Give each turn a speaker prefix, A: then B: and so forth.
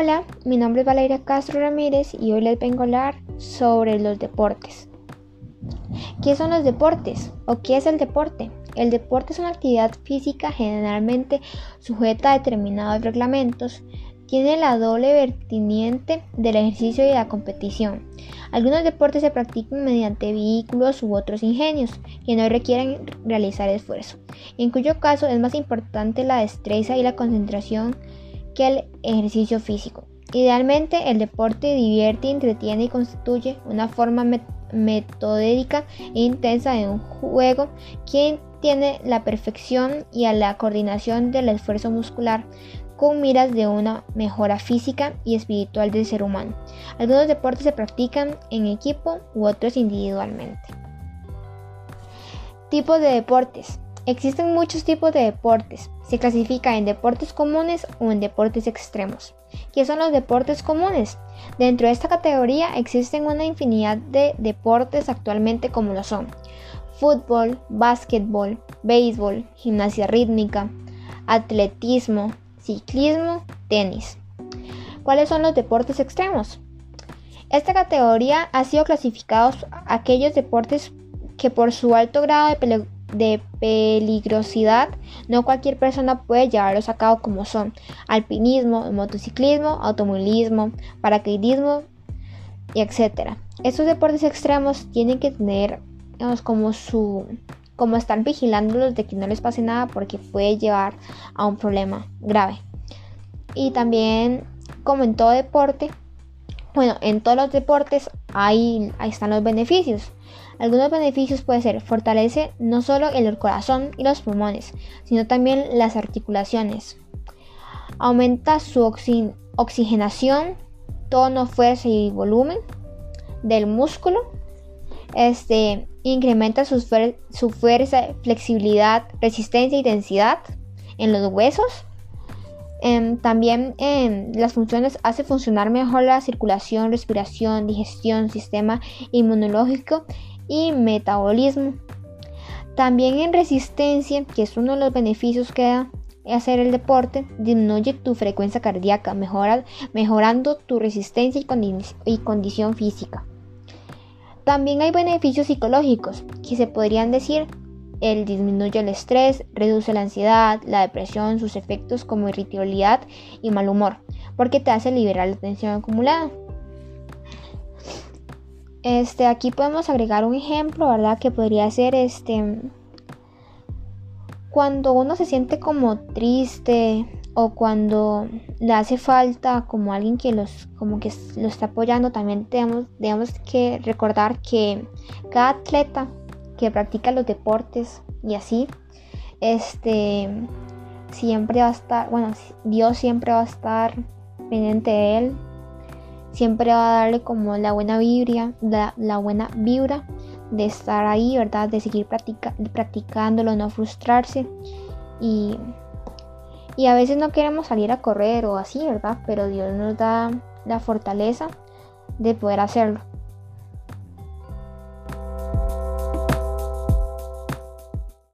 A: Hola, mi nombre es Valeria Castro Ramírez y hoy les vengo a hablar sobre los deportes. ¿Qué son los deportes o qué es el deporte? El deporte es una actividad física generalmente sujeta a determinados reglamentos. Tiene la doble vertiente del ejercicio y la competición. Algunos deportes se practican mediante vehículos u otros ingenios que no requieren realizar esfuerzo, en cuyo caso es más importante la destreza y la concentración el ejercicio físico. Idealmente, el deporte divierte, entretiene y constituye una forma metódica e intensa de un juego que tiene la perfección y a la coordinación del esfuerzo muscular con miras de una mejora física y espiritual del ser humano. Algunos deportes se practican en equipo u otros individualmente. Tipos de deportes. Existen muchos tipos de deportes. Se clasifica en deportes comunes o en deportes extremos. ¿Qué son los deportes comunes? Dentro de esta categoría existen una infinidad de deportes actualmente como lo son fútbol, básquetbol, béisbol, gimnasia rítmica, atletismo, ciclismo, tenis. ¿Cuáles son los deportes extremos? Esta categoría ha sido clasificados aquellos deportes que por su alto grado de de peligrosidad, no cualquier persona puede llevarlos a cabo como son alpinismo, motociclismo, automovilismo, paracaidismo etc. Estos deportes extremos tienen que tener como su como estar vigilándolos de que no les pase nada porque puede llevar a un problema grave. Y también como en todo deporte, bueno, en todos los deportes ahí, ahí están los beneficios. Algunos beneficios pueden ser fortalece no solo el corazón y los pulmones, sino también las articulaciones. Aumenta su oxigenación, tono, fuerza y volumen del músculo. Este incrementa su, fuerza, flexibilidad, resistencia y densidad en los huesos. Em, también en las funciones hace funcionar mejor la circulación, respiración, digestión, sistema inmunológico y metabolismo. También en resistencia, que es uno de los beneficios que da hacer el deporte, disminuye tu frecuencia cardíaca, mejora, mejorando tu resistencia y, condición física. También hay beneficios psicológicos, que se podrían decir, el disminuye el estrés, reduce la ansiedad, la depresión, sus efectos como irritabilidad y mal humor, porque te hace liberar la tensión acumulada. Este, aquí podemos agregar un ejemplo, ¿verdad? Que podría ser este cuando uno se siente como triste o cuando le hace falta como alguien que los como que lo está apoyando, también tenemos, que recordar que cada atleta que practica los deportes y así, este siempre va a estar, bueno, Dios siempre va a estar pendiente de él, siempre va a darle como la buena vibra, la, buena vibra de estar ahí, ¿verdad? De seguir practicándolo, no frustrarse. Y, y a veces no queremos salir a correr o así, ¿verdad? Pero Dios nos da la fortaleza de poder hacerlo.